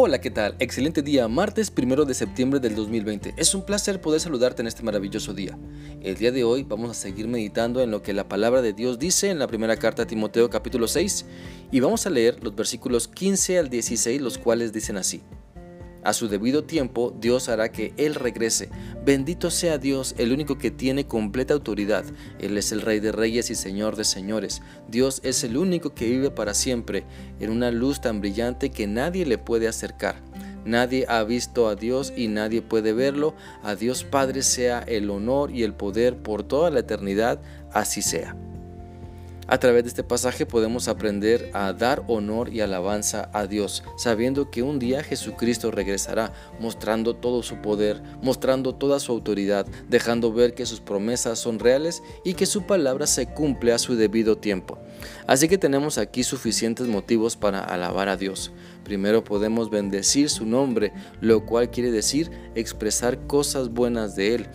Hola, ¿qué tal? Excelente día, martes primero de septiembre del 2020. Es un placer poder saludarte en este maravilloso día. El día de hoy vamos a seguir meditando en lo que la palabra de Dios dice en la primera carta a Timoteo capítulo 6 y vamos a leer los versículos 15 al 16, los cuales dicen así. A su debido tiempo, Dios hará que Él regrese. Bendito sea Dios, el único que tiene completa autoridad. Él es el Rey de Reyes y Señor de Señores. Dios es el único que vive para siempre, en una luz tan brillante que nadie le puede acercar. Nadie ha visto a Dios y nadie puede verlo. A Dios Padre sea el honor y el poder por toda la eternidad. Así sea. A través de este pasaje podemos aprender a dar honor y alabanza a Dios, sabiendo que un día Jesucristo regresará, mostrando todo su poder, mostrando toda su autoridad, dejando ver que sus promesas son reales y que su palabra se cumple a su debido tiempo. Así que tenemos aquí suficientes motivos para alabar a Dios. Primero podemos bendecir su nombre, lo cual quiere decir expresar cosas buenas de Él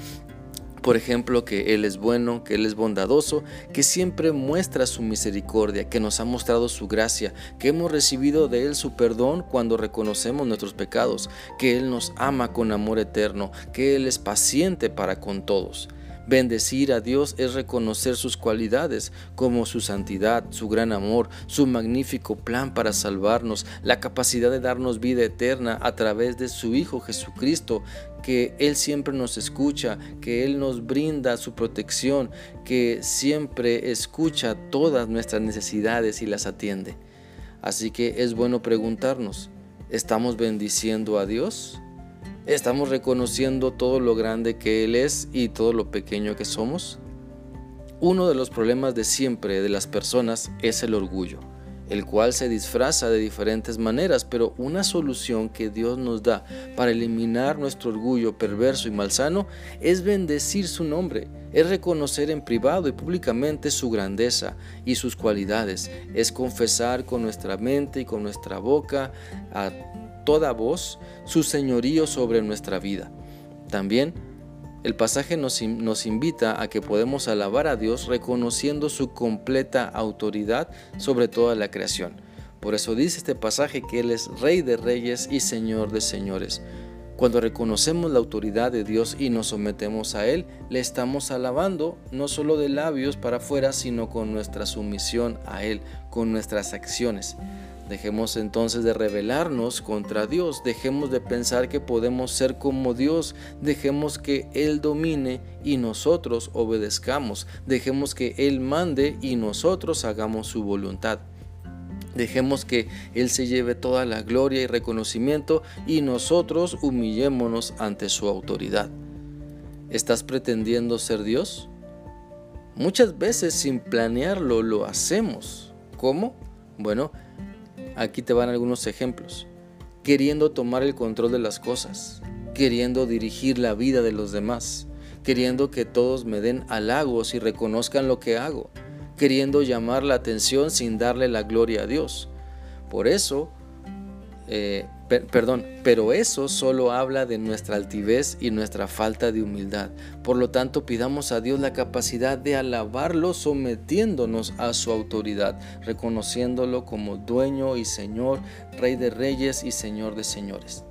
por ejemplo, que Él es bueno, que Él es bondadoso, que siempre muestra su misericordia, que nos ha mostrado su gracia, que hemos recibido de Él su perdón cuando reconocemos nuestros pecados, que Él nos ama con amor eterno, que Él es paciente para con todos. Bendecir a Dios es reconocer sus cualidades, como su santidad, su gran amor, su magnífico plan para salvarnos, la capacidad de darnos vida eterna a través de su Hijo Jesucristo, que Él siempre nos escucha, que Él nos brinda su protección, que siempre escucha todas nuestras necesidades y las atiende. Así que es bueno preguntarnos, ¿estamos bendiciendo a Dios? ¿Estamos reconociendo todo lo grande que Él es y todo lo pequeño que somos? Uno de los problemas de siempre de las personas es el orgullo, el cual se disfraza de diferentes maneras, pero una solución que Dios nos da para eliminar nuestro orgullo perverso y malsano es bendecir su nombre, es reconocer en privado y públicamente su grandeza y sus cualidades, es confesar con nuestra mente y con nuestra boca a toda voz su señorío sobre nuestra vida. También el pasaje nos, invita a que podemos alabar a Dios reconociendo su completa autoridad sobre toda la creación. Por eso dice este pasaje que Él es Rey de Reyes y Señor de Señores. Cuando reconocemos la autoridad de Dios y nos sometemos a Él, le estamos alabando no solo de labios para afuera, sino con nuestra sumisión a Él, con nuestras acciones. Dejemos entonces de rebelarnos contra Dios, dejemos de pensar que podemos ser como Dios, dejemos que Él domine y nosotros obedezcamos, dejemos que Él mande y nosotros hagamos su voluntad. Dejemos que Él se lleve toda la gloria y reconocimiento y nosotros humillémonos ante su autoridad. ¿Estás pretendiendo ser Dios? Muchas veces sin planearlo lo hacemos. ¿Cómo? Bueno, Aquí te van algunos ejemplos. Queriendo tomar el control de las cosas, queriendo dirigir la vida de los demás, queriendo que todos me den halagos y reconozcan lo que hago, queriendo llamar la atención sin darle la gloria a Dios. Por eso, eh, perdón, pero eso solo habla de nuestra altivez y nuestra falta de humildad. Por lo tanto, pidamos a Dios la capacidad de alabarlo sometiéndonos a su autoridad, reconociéndolo como dueño y Señor, Rey de reyes y Señor de señores.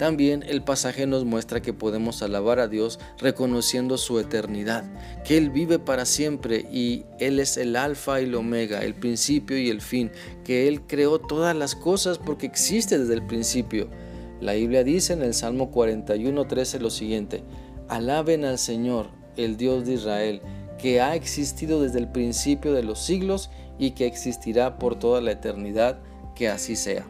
También el pasaje nos muestra que podemos alabar a Dios reconociendo su eternidad, que Él vive para siempre y Él es el alfa y el omega, el principio y el fin, que Él creó todas las cosas porque existe desde el principio. La Biblia dice en el Salmo 41.13 lo siguiente, alaben al Señor, el Dios de Israel, que ha existido desde el principio de los siglos y que existirá por toda la eternidad, que así sea.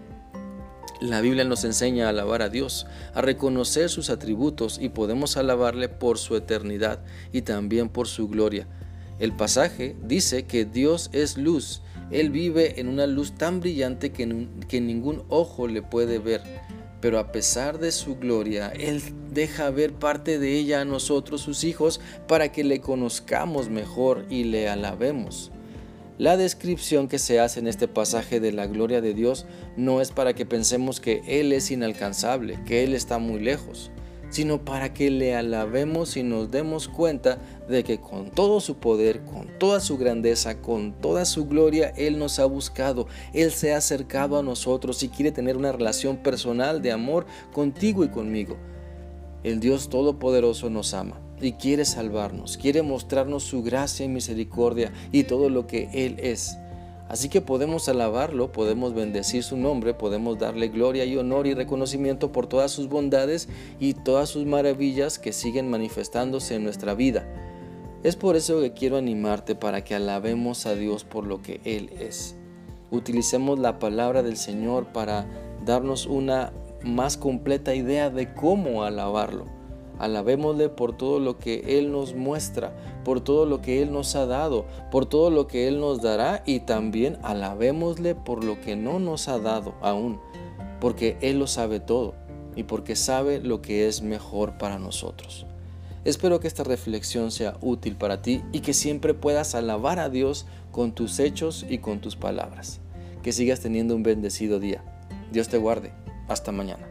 La Biblia nos enseña a alabar a Dios, a reconocer sus atributos y podemos alabarle por su eternidad y también por su gloria. El pasaje dice que Dios es luz, Él vive en una luz tan brillante que, que ningún ojo le puede ver, pero a pesar de su gloria, Él deja ver parte de ella a nosotros, sus hijos, para que le conozcamos mejor y le alabemos. La descripción que se hace en este pasaje de la gloria de Dios no es para que pensemos que Él es inalcanzable, que Él está muy lejos. sino para que le alabemos y nos demos cuenta de que con todo su poder, con toda su grandeza, con toda su gloria, Él nos ha buscado, Él se ha acercado a nosotros y quiere tener una relación personal de amor contigo y conmigo. El Dios Todopoderoso nos ama y quiere salvarnos, quiere mostrarnos su gracia y misericordia y todo lo que Él es. Así que podemos alabarlo, podemos bendecir su nombre, podemos darle gloria y honor y reconocimiento por todas sus bondades y todas sus maravillas que siguen manifestándose en nuestra vida. Es por eso que quiero animarte para que alabemos a Dios por lo que Él es. Utilicemos la palabra del Señor para darnos una más completa idea de cómo alabarlo. Alabémosle por todo lo que Él nos muestra, por todo lo que Él nos ha dado, por todo lo que Él nos dará y también alabémosle por lo que no nos ha dado aún, porque Él lo sabe todo y porque sabe lo que es mejor para nosotros. Espero que esta reflexión sea útil para ti y que siempre puedas alabar a Dios con tus hechos y con tus palabras. Que sigas teniendo un bendecido día. Dios te guarde. Hasta mañana.